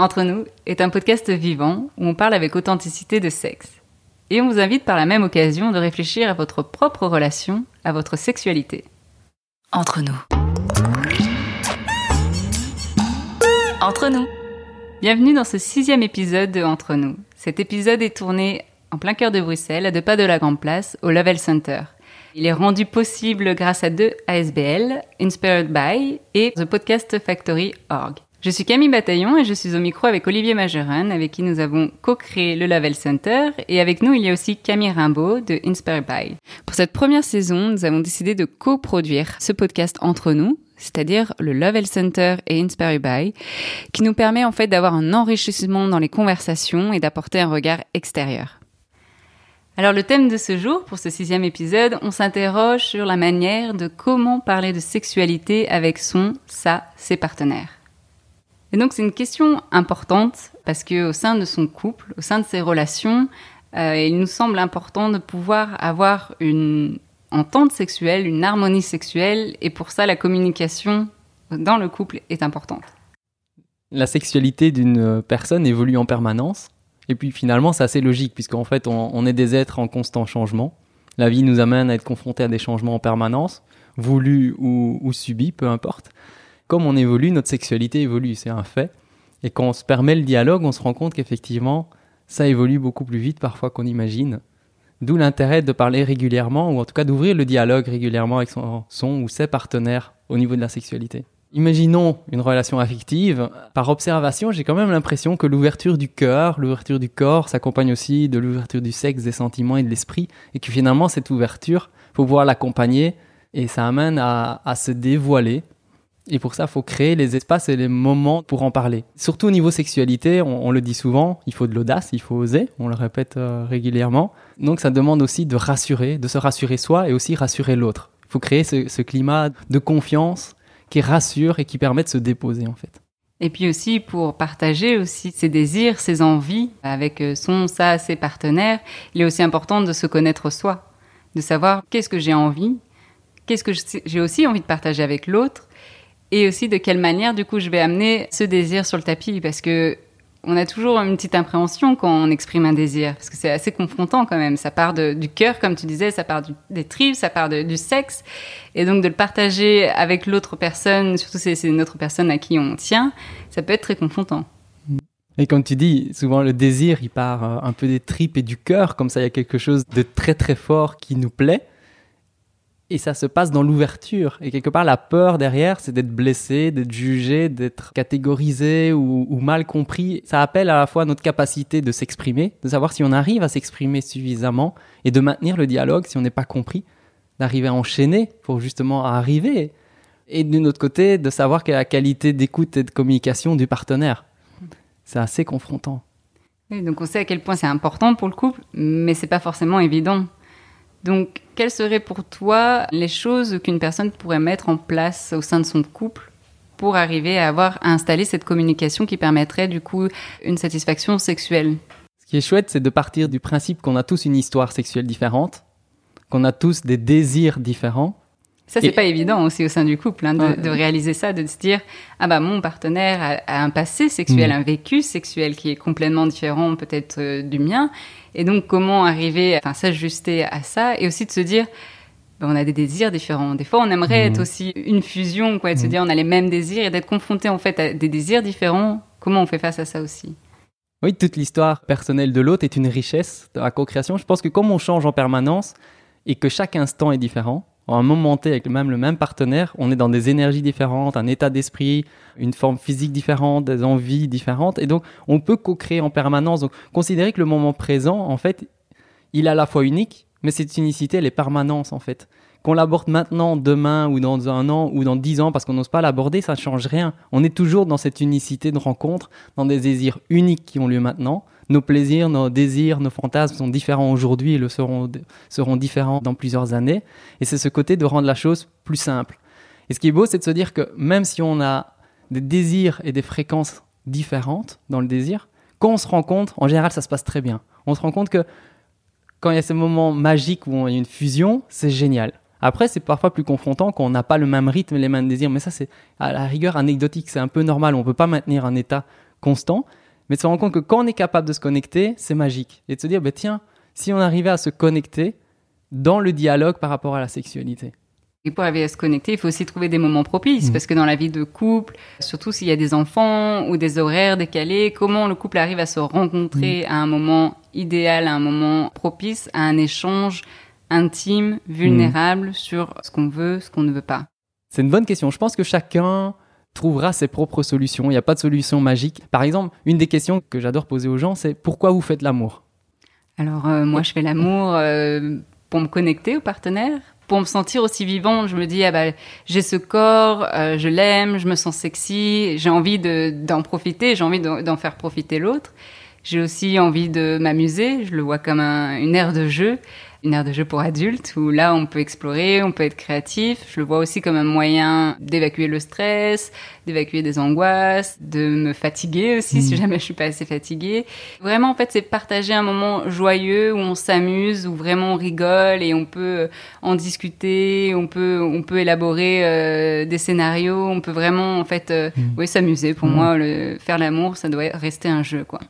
Entre nous est un podcast vivant où on parle avec authenticité de sexe. Et on vous invite par la même occasion de réfléchir à votre propre relation, à votre sexualité. Entre nous. Entre nous. Bienvenue dans ce sixième épisode de Entre nous. Cet épisode est tourné en plein cœur de Bruxelles, à deux pas de la Grande Place, au Level Center. Il est rendu possible grâce à deux ASBL, Inspired by et The Podcast Factory Org. Je suis Camille Bataillon et je suis au micro avec Olivier Majeran, avec qui nous avons co-créé le Level Center. Et avec nous, il y a aussi Camille Rimbaud de Inspire By. Pour cette première saison, nous avons décidé de coproduire ce podcast entre nous, c'est-à-dire le Level Center et Inspire By, qui nous permet en fait d'avoir un enrichissement dans les conversations et d'apporter un regard extérieur. Alors le thème de ce jour, pour ce sixième épisode, on s'interroge sur la manière de comment parler de sexualité avec son, sa, ses partenaires. Et donc c'est une question importante parce que au sein de son couple, au sein de ses relations, euh, il nous semble important de pouvoir avoir une entente sexuelle, une harmonie sexuelle, et pour ça la communication dans le couple est importante. La sexualité d'une personne évolue en permanence, et puis finalement c'est assez logique puisqu'en fait on, est des êtres en constant changement. La vie nous amène à être confrontés à des changements en permanence, voulus ou, ou subis, peu importe comme on évolue, notre sexualité évolue, c'est un fait. Et quand on se permet le dialogue, on se rend compte qu'effectivement, ça évolue beaucoup plus vite parfois qu'on imagine. D'où l'intérêt de parler régulièrement, ou en tout cas d'ouvrir le dialogue régulièrement avec son, ou ses partenaires au niveau de la sexualité. Imaginons une relation affective. Par observation, j'ai quand même l'impression que l'ouverture du cœur, l'ouverture du corps s'accompagne aussi de l'ouverture du sexe, des sentiments et de l'esprit. Et que finalement, cette ouverture, faut pouvoir l'accompagner et ça amène à se dévoiler et pour ça, il faut créer les espaces et les moments pour en parler. Surtout au niveau sexualité, on, le dit souvent, il faut de l'audace, il faut oser, on le répète euh, régulièrement. Donc ça demande aussi de rassurer, de se rassurer soi et aussi rassurer l'autre. Il faut créer ce, ce, climat de confiance qui rassure et qui permet de se déposer en fait. Et puis aussi pour partager aussi ses désirs, ses envies avec euh, son, sa, ses partenaires, il est aussi important de se connaître soi, de savoir qu'est-ce que j'ai envie, qu'est-ce que j'ai aussi envie de partager avec l'autre et aussi de quelle manière du coup je vais amener ce désir sur le tapis parce que on a toujours une petite appréhension quand on exprime un désir parce que c'est assez confrontant quand même. Ça part du cœur comme tu disais ça part des tripes ça part du sexe. Et donc de le partager avec l'autre personne surtout si c'est une autre personne à qui on tient ça peut être très confrontant. Et comme tu dis, souvent le désir, il part euh, un peu des tripes et du cœur, comme ça il y a quelque chose de très très fort qui nous plaît et ça se passe dans l'ouverture. Et quelque part, la peur derrière, c'est d'être blessé, d'être jugé, d'être catégorisé ou, mal compris. Ça appelle à la fois notre capacité de s'exprimer, de savoir si on arrive à s'exprimer suffisamment et de maintenir le dialogue si on n'est pas compris, d'arriver à enchaîner pour justement arriver. Et d'une autre côté, de savoir quelle est la qualité d'écoute et de communication du partenaire. C'est assez confrontant. Donc on sait à quel point c'est important pour le couple, mais c'est pas forcément évident. Donc, quelles seraient pour toi les choses qu'une personne pourrait mettre en place au sein de son couple pour arriver à avoir à installer cette communication qui permettrait du coup une satisfaction sexuelle? Ce qui est chouette, c'est de partir du principe qu'on a tous une histoire sexuelle différente, qu'on a tous des désirs différents ça, c'est et... pas évident aussi au sein du couple, hein, de, ouais. de, réaliser ça, de se dire ah bah mon partenaire a, a un passé sexuel, mmh. un vécu sexuel qui est complètement différent peut-être euh, du mien, et donc comment arriver, enfin s'ajuster à ça, et aussi de se dire bah, on a des désirs différents. Des fois, on aimerait mmh. être aussi une fusion, quoi, de mmh. se dire on a les mêmes désirs et d'être confronté en fait à des désirs différents. Comment on fait face à ça aussi? Oui, toute l'histoire personnelle de l'autre est une richesse de la co-création. Je pense que comme on change en permanence et que chaque instant est différent, un moment T avec même le même partenaire, on est dans des énergies différentes, un état d'esprit, une forme physique différente, des envies différentes, et donc on peut co-créer en permanence. Donc considérer que le moment présent, en fait, il est à la fois unique, mais cette unicité, elle est permanente en fait. Qu'on l'aborde maintenant, demain, ou dans un an, ou dans dix ans, parce qu'on n'ose pas l'aborder, ça ne change rien. On est toujours dans cette unicité de rencontre, dans des désirs uniques qui ont lieu maintenant nos plaisirs, nos désirs, nos fantasmes sont différents aujourd'hui et le seront, seront différents dans plusieurs années. Et c'est ce côté de rendre la chose plus simple. Et ce qui est beau, c'est de se dire que même si on a des désirs et des fréquences différentes dans le désir, quand on se rend compte, en général, ça se passe très bien. On se rend compte que quand il y a ces moments magiques où il y a une fusion, c'est génial. Après, c'est parfois plus confrontant quand on n'a pas le même rythme et les mêmes désirs. Mais ça, c'est à la rigueur anecdotique. C'est un peu normal. On ne peut pas maintenir un état constant, mais de se rendre compte que quand on est capable de se connecter, c'est magique. Et de se dire, bah, tiens, si on arrivait à se connecter dans le dialogue par rapport à la sexualité. Et pour arriver à se connecter, il faut aussi trouver des moments propices, mmh. parce que dans la vie de couple, surtout s'il y a des enfants ou des horaires décalés, comment le couple arrive à se rencontrer mmh. à un moment idéal, à un moment propice, à un échange intime, vulnérable mmh. sur ce qu'on veut, ce qu'on ne veut pas? C'est une bonne question. Je pense que chacun trouvera ses propres solutions. Il n'y a pas de solution magique. Par exemple, une des questions que j'adore poser aux gens, c'est pourquoi vous faites l'amour? Alors, euh, moi, je fais l'amour euh, pour me connecter au partenaire, pour me sentir aussi vivante, je me dis ah bah j'ai ce corps, euh, je l'aime, je me sens sexy, j'ai envie d'en profiter, j'ai envie d'en faire profiter l'autre. J'ai aussi envie de m'amuser, je le vois comme une aire de jeu une aire de jeu pour adultes où là on peut explorer, on peut être créatif. Je le vois aussi comme un moyen d'évacuer le stress, d'évacuer des angoisses, de me fatiguer aussi si mm. jamais je suis pas assez fatiguée. Vraiment en fait c'est partager un moment joyeux où on s'amuse, où vraiment on rigole et on peut en discuter, on peut on peut élaborer euh, des scénarios, on peut vraiment en fait euh, mm. oui s'amuser. Pour mm. moi le, faire l'amour ça doit rester un jeu quoi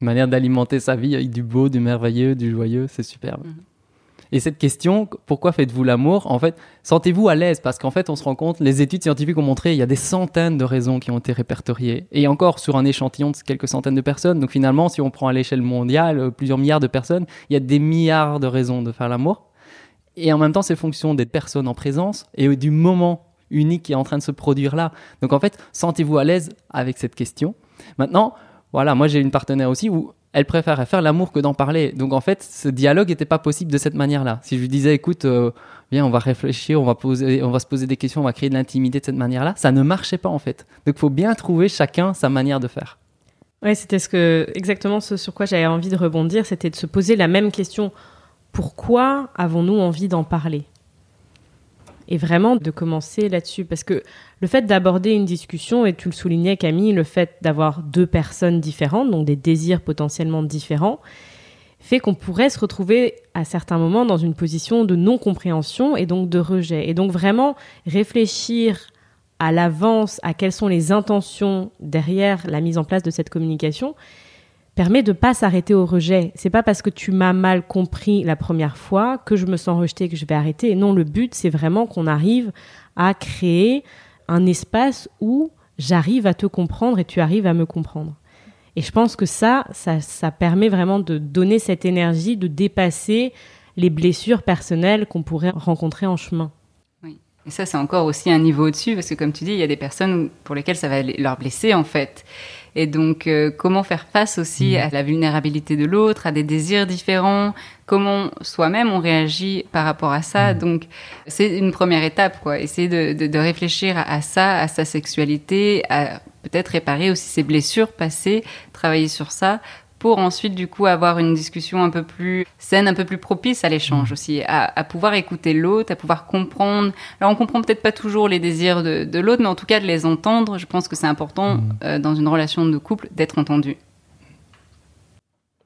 manière d'alimenter sa vie avec du beau, du merveilleux, du joyeux, c'est superbe. Mhm. Et cette question, pourquoi faites-vous l'amour? En fait, sentez-vous à l'aise parce qu'en fait, on se rend compte, les études scientifiques ont montré, il y a des centaines de raisons qui ont été répertoriées. Et encore sur un échantillon de quelques centaines de personnes. Donc finalement, si on prend à l'échelle mondiale euh, plusieurs milliards de personnes, il y a des milliards de raisons de faire l'amour. Et en même temps, c'est fonction des personnes en présence et du moment unique qui est en train de se produire là. Donc en fait, sentez-vous à l'aise avec cette question. Maintenant, voilà, moi j'ai une partenaire aussi où elle préférait faire l'amour que d'en parler. Donc en fait, ce dialogue n'était pas possible de cette manière-là. Si je lui disais, écoute, euh, viens, on va réfléchir, on va, poser, on va se poser des questions, on va créer de l'intimité de cette manière-là, ça ne marchait pas en fait. Donc il faut bien trouver chacun sa manière de faire. Oui, c'était ce que, exactement ce sur quoi j'avais envie de rebondir, c'était de se poser la même question. Pourquoi avons-nous envie d'en parler? Et vraiment de commencer là-dessus. Parce que le fait d'aborder une discussion, et tu le soulignais Camille, le fait d'avoir deux personnes différentes, donc des désirs potentiellement différents, fait qu'on pourrait se retrouver à certains moments dans une position de non-compréhension et donc de rejet. Et donc vraiment réfléchir à l'avance à quelles sont les intentions derrière la mise en place de cette communication, permet de pas s'arrêter au rejet. C'est pas parce que tu m'as mal compris la première fois que je me sens rejeté que je vais arrêter. Non, le but c'est vraiment qu'on arrive à créer un espace où j'arrive à te comprendre et tu arrives à me comprendre. Et je pense que ça, ça, ça permet vraiment de donner cette énergie, de dépasser les blessures personnelles qu'on pourrait rencontrer en chemin. Oui. Et ça, c'est encore aussi un niveau au-dessus, parce que comme tu dis, il y a des personnes pour lesquelles ça va leur blesser, en fait. Et donc, euh, comment faire face aussi mmh. à la vulnérabilité de l'autre, à des désirs différents, comment soi-même on réagit par rapport à ça? Mmh. Donc, c'est une première étape, quoi. Essayer de, de, de réfléchir à, ça, à sa sexualité, à peut-être réparer aussi ses blessures passées, travailler sur ça pour ensuite du coup avoir une discussion un peu plus saine, un peu plus propice à l'échange mmh. aussi, à, pouvoir écouter l'autre, à pouvoir comprendre. Alors on comprend peut-être pas toujours les désirs de, l'autre, mais en tout cas de les entendre. Je pense que c'est important mmh. euh, dans une relation de couple d'être entendu.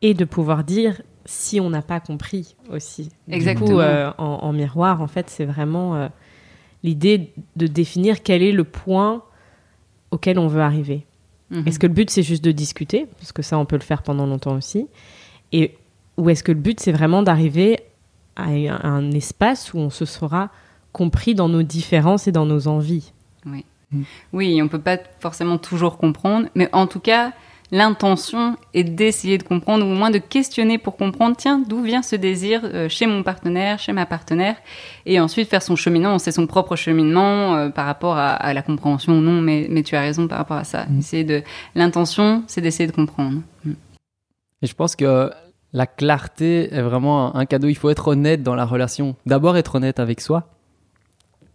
Et de pouvoir dire si on n'a pas compris aussi. Exactement. Du coup, euh, en, miroir, en fait, c'est vraiment euh, l'idée de définir quel est le point auquel on veut arriver. Est-ce que le but c'est juste de discuter? Parce que ça on peut le faire pendant longtemps aussi. Et, ou est-ce que le but c'est vraiment d'arriver à un espace où on se sera compris dans nos différences et dans nos envies? Oui. Mm. Oui, on peut pas forcément toujours comprendre, mais en tout cas, l'intention est d'essayer de comprendre, ou au moins de questionner pour comprendre, tiens, d'où vient ce désir euh, chez mon partenaire, chez ma partenaire, et ensuite faire son cheminement, c'est son propre cheminement euh, par rapport à, la compréhension ou non, mais, mais, tu as raison par rapport à ça. Mm. de L'intention, c'est d'essayer de comprendre. Mm. Et je pense que la clarté est vraiment un cadeau, il faut être honnête dans la relation. D'abord être honnête avec soi,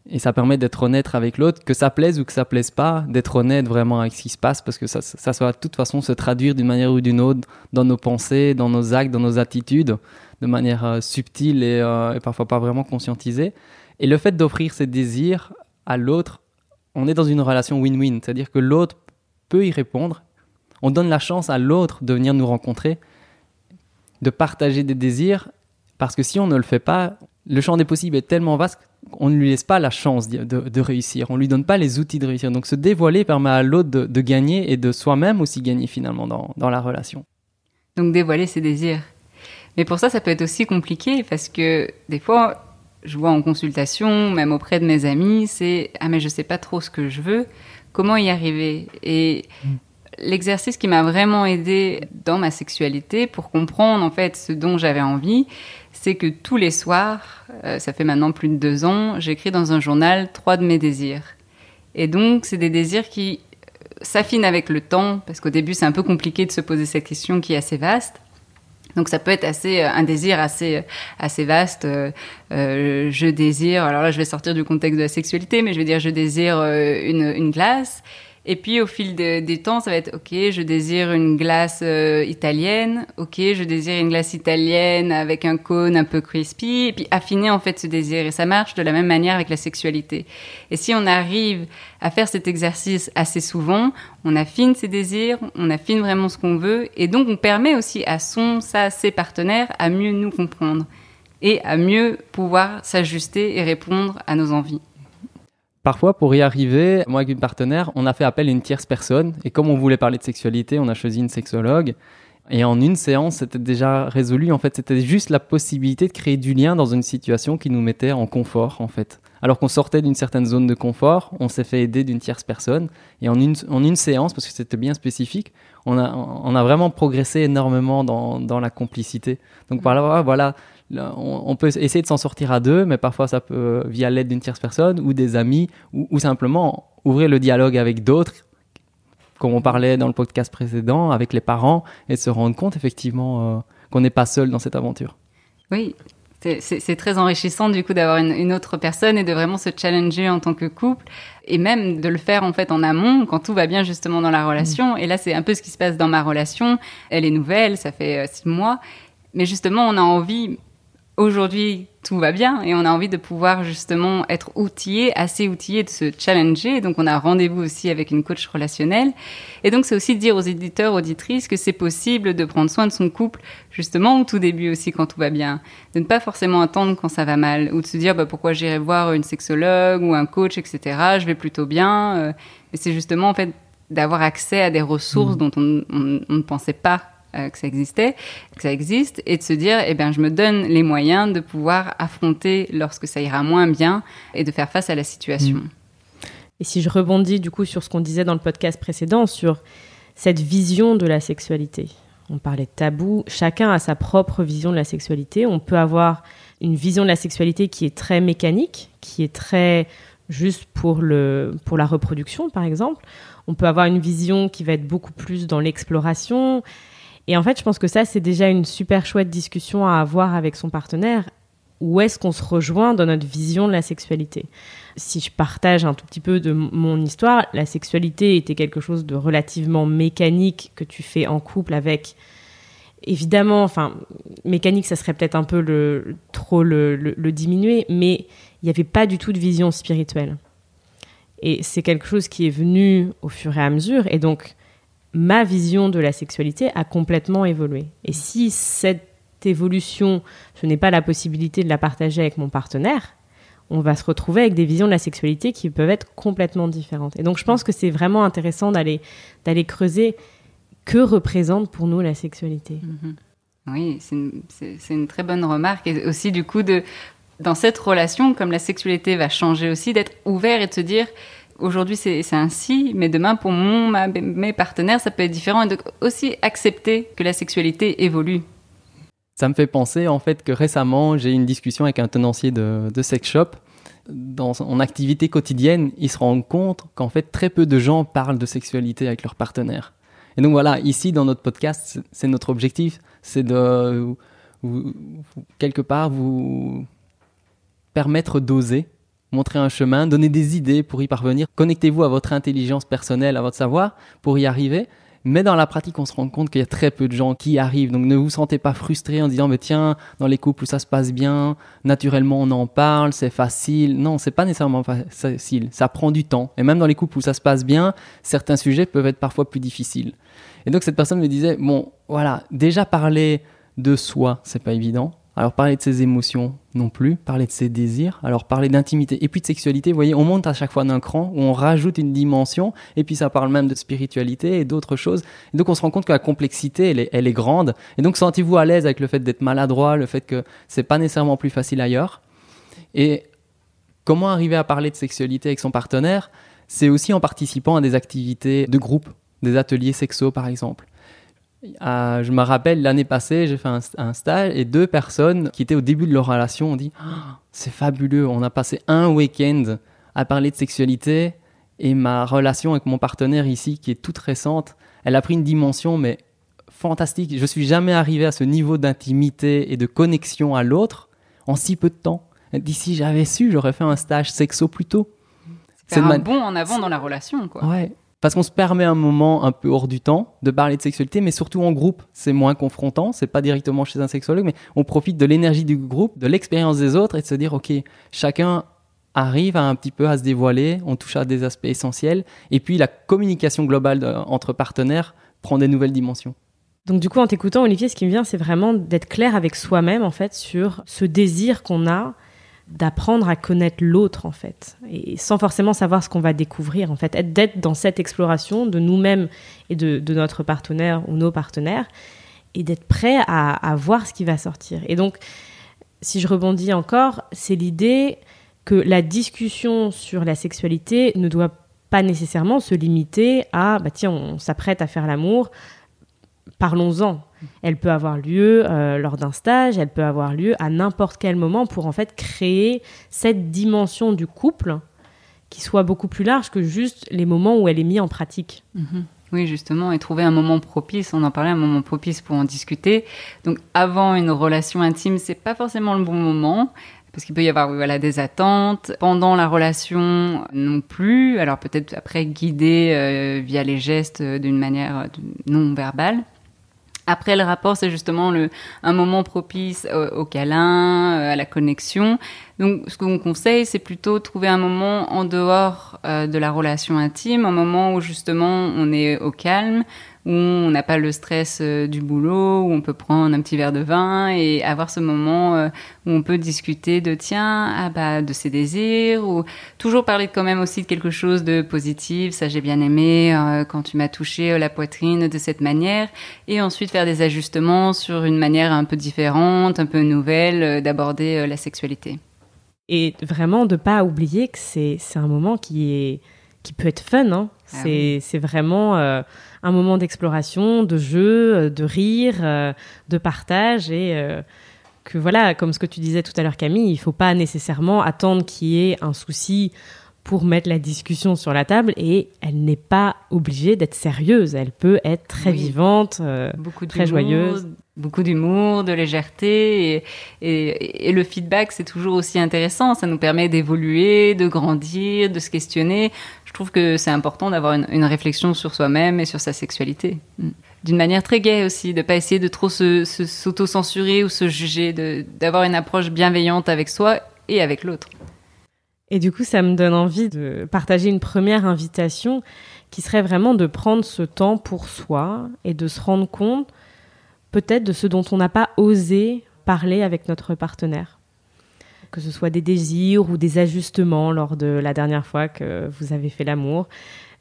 et ça permet d'être honnête avec l'autre, que ça plaise ou que ça plaise pas, d'être honnête vraiment avec ce qui se passe, parce que ça, ça, va de toute façon se traduire d'une manière ou d'une autre dans nos pensées, dans nos actes, dans nos attitudes, de manière euh, subtile euh, et, parfois pas vraiment conscientisée. Et le fait d'offrir ses désirs à l'autre, on est dans une relation win-win, c'est-à-dire que l'autre peut y répondre, on donne la chance à l'autre de venir nous rencontrer, de partager des désirs, parce que si on ne le fait pas, le champ des possibles est tellement vaste qu'on ne lui laisse pas la chance de, réussir, on lui donne pas les outils de réussir. Donc se dévoiler permet à l'autre de, gagner et de soi-même aussi gagner finalement dans, la relation. Donc dévoiler ses désirs. Mais pour ça, ça peut être aussi compliqué parce que des fois, je vois en consultation, même auprès de mes amis, c'est ah mais je sais pas trop ce que je veux, comment y arriver? Et l'exercice qui m'a vraiment aidé dans ma sexualité pour comprendre en fait ce dont j'avais envie, c'est que tous les soirs, euh, ça fait maintenant plus de deux ans, j'écris dans un journal trois de mes désirs. Et donc, c'est des désirs qui s'affinent avec le temps, parce qu'au début, c'est un peu compliqué de se poser cette question qui est assez vaste. Donc ça peut être assez euh, un désir assez assez vaste. Euh, je désire. Alors là, je vais sortir du contexte de la sexualité, mais je vais dire je désire une, une glace. Et puis au fil des temps, ça va être ok, je désire une glace euh, italienne, ok, je désire une glace italienne avec un cône un peu crispy, et puis affiner en fait ce désir. Et ça marche de la même manière avec la sexualité. Et si on arrive à faire cet exercice assez souvent, on affine ses désirs, on affine vraiment ce qu'on veut, et donc on permet aussi à son, ça, ses partenaires à mieux nous comprendre et à mieux pouvoir s'ajuster et répondre à nos envies. Parfois, pour y arriver, moi avec une partenaire, on a fait appel à une tierce personne. Et comme on voulait parler de sexualité, on a choisi une sexologue. Et en une séance, c'était déjà résolu. En fait, c'était juste la possibilité de créer du lien dans une situation qui nous mettait en confort, en fait. Alors qu'on sortait d'une certaine zone de confort, on s'est fait aider d'une tierce personne. Et en une, en une séance, parce que c'était bien spécifique, on a, on a vraiment progressé énormément dans, dans la complicité. Donc voilà, voilà on, peut essayer de s'en sortir à deux, mais parfois ça peut via l'aide d'une tierce personne ou des amis, ou, simplement ouvrir le dialogue avec d'autres, comme on parlait dans le podcast précédent, avec les parents, et se rendre compte effectivement euh, qu'on n'est pas seul dans cette aventure. Oui, c'est très enrichissant du coup d'avoir une, autre personne et de vraiment se challenger en tant que couple et même de le faire en fait en amont quand tout va bien justement dans la relation. Et là, c'est un peu ce qui se passe dans ma relation. Elle est nouvelle, ça fait euh, six mois, mais justement, on a envie aujourd'hui tout va bien et on a envie de pouvoir justement être outillé, assez outillé de se challenger. Donc on a rendez-vous aussi avec une coach relationnelle. Et donc c'est aussi dire aux éditeurs, auditrices que c'est possible de prendre soin de son couple justement au tout début aussi quand tout va bien. De ne pas forcément attendre quand ça va mal ou de se dire bah, pourquoi j'irai voir une sexologue ou un coach, etc. Je vais plutôt bien. Euh. Mais c'est justement en fait d'avoir accès à des ressources mmh. dont on, on ne pensait pas euh, que ça existait, que ça existe, et de se dire, eh bien, je me donne les moyens de pouvoir affronter lorsque ça ira moins bien et de faire face à la situation. Mm. Et si je rebondis du coup sur ce qu'on disait dans le podcast précédent, sur cette vision de la sexualité. On parlait de tabou, chacun a sa propre vision de la sexualité. On peut avoir une vision de la sexualité qui est très mécanique, qui est très juste pour, le, pour la reproduction, par exemple. On peut avoir une vision qui va être beaucoup plus dans l'exploration, et en fait, je pense que ça, c'est déjà une super chouette discussion à avoir avec son partenaire. Où est-ce qu'on se rejoint dans notre vision de la sexualité? Si je partage un tout petit peu de mon histoire, la sexualité était quelque chose de relativement mécanique que tu fais en couple avec évidemment, enfin, mécanique, ça serait peut-être un peu trop le, le diminuer, mais il n'y avait pas du tout de vision spirituelle. Et c'est quelque chose qui est venu au fur et à mesure. Et donc, ma vision de la sexualité a complètement évolué. Et si cette évolution, ce n'est pas la possibilité de la partager avec mon partenaire, on va se retrouver avec des visions de la sexualité qui peuvent être complètement différentes. Et donc je pense que c'est vraiment intéressant d'aller d'aller creuser que représente pour nous la sexualité. Mm-hmm. Oui, c'est une, très bonne remarque. Et aussi du coup, de, dans cette relation, comme la sexualité va changer aussi, d'être ouvert et de se dire, aujourd'hui c'est ainsi, mais demain pour mes partenaires ça peut être différent et donc aussi accepter que la sexualité évolue. Ça me fait penser en fait que récemment j'ai eu une discussion avec un tenancier de, de sex shop. Dans son activité quotidienne, il se rend compte qu'en fait très peu de gens parlent de sexualité avec leurs partenaires. Et donc voilà, ici dans notre podcast, c'est notre objectif, c'est de quelque part vous permettre d'oser montrer un chemin, donner des idées pour y parvenir. Connectez-vous à votre intelligence personnelle, à votre savoir pour y arriver. Mais dans la pratique, on se rend compte qu'il y a très peu de gens qui y arrivent. Donc ne vous sentez pas frustré en disant mais tiens, dans les couples où ça se passe bien, naturellement on en parle, c'est facile. Non, c'est pas nécessairement facile. Ça prend du temps. Et même dans les couples où ça se passe bien, certains sujets peuvent être parfois plus difficiles. Et donc cette personne me disait bon, voilà, déjà parler de soi, c'est pas évident alors parler de ses émotions non plus, parler de ses désirs, alors parler d'intimité et puis de sexualité, vous voyez, on monte à chaque fois d'un cran, où on rajoute une dimension, et puis ça parle même de spiritualité et d'autres choses. Et donc on se rend compte que la complexité, elle est, elle est grande. Et donc sentez-vous à l'aise avec le fait d'être maladroit, le fait que c'est pas nécessairement plus facile ailleurs. Et comment arriver à parler de sexualité avec son partenaire? C'est aussi en participant à des activités de groupe, des ateliers sexo par exemple. Euh, je me rappelle l'année passée, j'ai fait un, stage et deux personnes qui étaient au début de leur relation ont dit ah, C'est fabuleux, on a passé un week-end à parler de sexualité et ma relation avec mon partenaire ici, qui est toute récente, elle a pris une dimension mais fantastique. Je suis jamais arrivé à ce niveau d'intimité et de connexion à l'autre en si peu de temps. D'ici j'avais su, j'aurais fait un stage sexo plus tôt. C'est un bon en avant dans la relation, quoi. Ouais, parce qu'on se permet un moment un peu hors du temps de parler de sexualité, mais surtout en groupe. C'est moins confrontant, c'est pas directement chez un sexologue, mais on profite de l'énergie du groupe, de l'expérience des autres et de se dire, OK, chacun arrive à un petit peu à se dévoiler, on touche à des aspects essentiels, et puis la communication globale entre partenaires prend des nouvelles dimensions. Donc du coup, en t'écoutant, Olivier, ce qui me vient, c'est vraiment d'être clair avec soi-même, en fait, sur ce désir qu'on a d'apprendre à connaître l'autre en fait et sans forcément savoir ce qu'on va découvrir en fait. D'être dans cette exploration de nous-mêmes et de, notre partenaire ou nos partenaires et d'être prêt à, voir ce qui va sortir. Et donc si je rebondis encore c'est l'idée que la discussion sur la sexualité ne doit pas nécessairement se limiter à bah tiens on s'apprête à faire l'amour parlons-en elle peut avoir lieu euh, lors d'un stage, elle peut avoir lieu à n'importe quel moment pour en fait créer cette dimension du couple qui soit beaucoup plus large que juste les moments où elle est mise en pratique. Mhm. Oui, justement, et trouver un moment propice. On en parlait, un moment propice pour en discuter. Donc, avant une relation intime, c'est pas forcément le bon moment parce qu'il peut y avoir voilà des attentes pendant la relation non plus. Alors peut-être après guider euh, via les gestes euh, d'une manière non verbale. Après le rapport, c'est justement le, un moment propice au, câlin, euh, à la connexion. Donc, ce qu'on conseille, c'est plutôt trouver un moment en dehors euh, de la relation intime, un moment où justement on est au calme, où on n'a pas le stress euh, du boulot, où on peut prendre un petit verre de vin et avoir ce moment euh, où on peut discuter de tiens, ah bah, de ses désirs, ou toujours parler quand même aussi de quelque chose de positif, ça j'ai bien aimé euh, quand tu m'as touché la poitrine de cette manière, et ensuite faire des ajustements sur une manière un peu différente, un peu nouvelle d'aborder la sexualité. Et vraiment de pas oublier que c'est un moment qui est qui peut être fun, hein. Ah c'est vraiment un moment d'exploration, de jeu, euh, de rire, euh, de partage et euh, que voilà, comme ce que tu disais tout à l'heure Camille, il ne faut pas nécessairement attendre qu'il y ait un souci pour mettre la discussion sur la table et elle n'est pas obligée d'être sérieuse. Elle peut être très vivante, Beaucoup très joyeuse. Beaucoup d'humour, de légèreté et, le feedback c'est toujours aussi intéressant. Ça nous permet d'évoluer, de grandir, de se questionner je trouve que c'est important d'avoir une, réflexion sur soi-même et sur sa sexualité. Mm. D'une manière très gaie aussi, de pas essayer de trop s'auto-censurer ou se juger, d'avoir une approche bienveillante avec soi et avec l'autre. Et du coup, ça me donne envie de partager une première invitation qui serait vraiment de prendre ce temps pour soi et de se rendre compte peut-être de ce dont on n'a pas osé parler avec notre partenaire que ce soit des désirs ou des ajustements lors de la dernière fois que vous avez fait l'amour,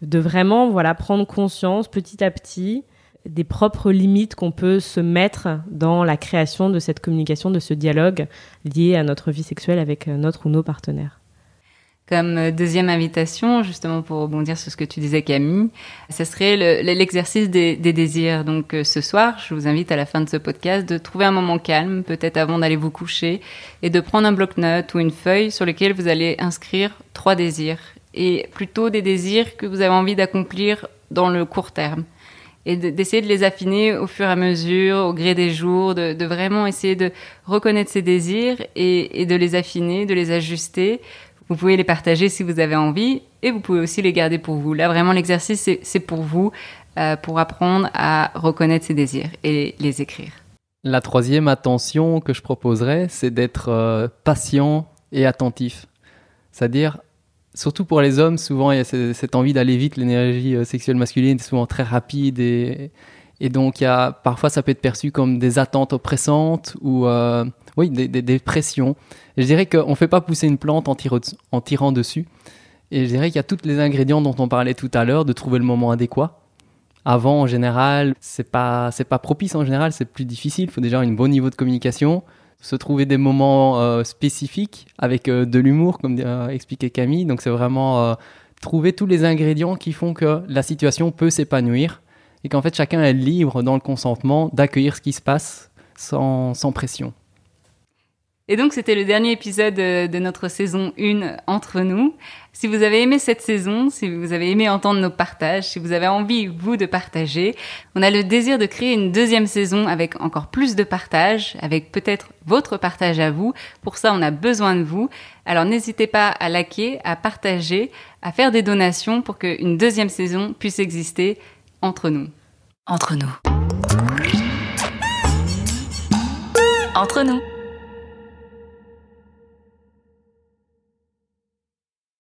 de vraiment voilà prendre conscience petit à petit des propres limites qu'on peut se mettre dans la création de cette communication, de ce dialogue lié à notre vie sexuelle avec notre ou nos partenaires. Comme euh, deuxième invitation, justement pour rebondir sur ce que tu disais Camille, ce serait l'exercice des, désirs. Donc euh, ce soir, je vous invite à la fin de ce podcast de trouver un moment calme, peut-être avant d'aller vous coucher, et de prendre un bloc-notes ou une feuille sur lequel vous allez inscrire trois désirs. Et plutôt des désirs que vous avez envie d'accomplir dans le court terme et d'essayer de, les affiner au fur et à mesure, au gré des jours, de, vraiment essayer de reconnaître ces désirs et, de les affiner, de les ajuster vous pouvez les partager si vous avez envie et vous pouvez aussi les garder pour vous. Là, vraiment, l'exercice, c'est pour vous, euh, pour apprendre à reconnaître ses désirs et les écrire. La troisième attention que je proposerais, c'est d'être euh, patient et attentif. C'est-à-dire, surtout pour les hommes, souvent il y a cette envie d'aller vite, l'énergie euh, sexuelle masculine est souvent très rapide et, Et donc, y a, parfois, ça peut être perçu comme des attentes oppressantes ou euh, oui, des, pressions. Je dirais qu'on ne fait pas pousser une plante en, tirant dessus. Et je dirais qu'il y a tous les ingrédients dont on parlait tout à l'heure, de trouver le moment adéquat. Avant, en général, c'est pas pas propice. En général, c'est plus difficile. Il faut déjà un bon niveau de communication, se trouver des moments euh, spécifiques avec euh, de l'humour, comme expliquait Camille. Donc, c'est vraiment trouver tous les ingrédients qui font que la situation peut s'épanouir et qu'en fait chacun est libre dans le consentement d'accueillir ce qui se passe sans, sans pression. Et donc c'était le dernier épisode de notre saison 1 entre nous. Si vous avez aimé cette saison, si vous avez aimé entendre nos partages, si vous avez envie, vous, de partager, on a le désir de créer une deuxième saison avec encore plus de partages, avec peut-être votre partage à vous. Pour ça, on a besoin de vous. Alors n'hésitez pas à liker, à partager, à faire des donations pour qu'une deuxième saison puisse exister entre nous. Entre nous. Entre nous.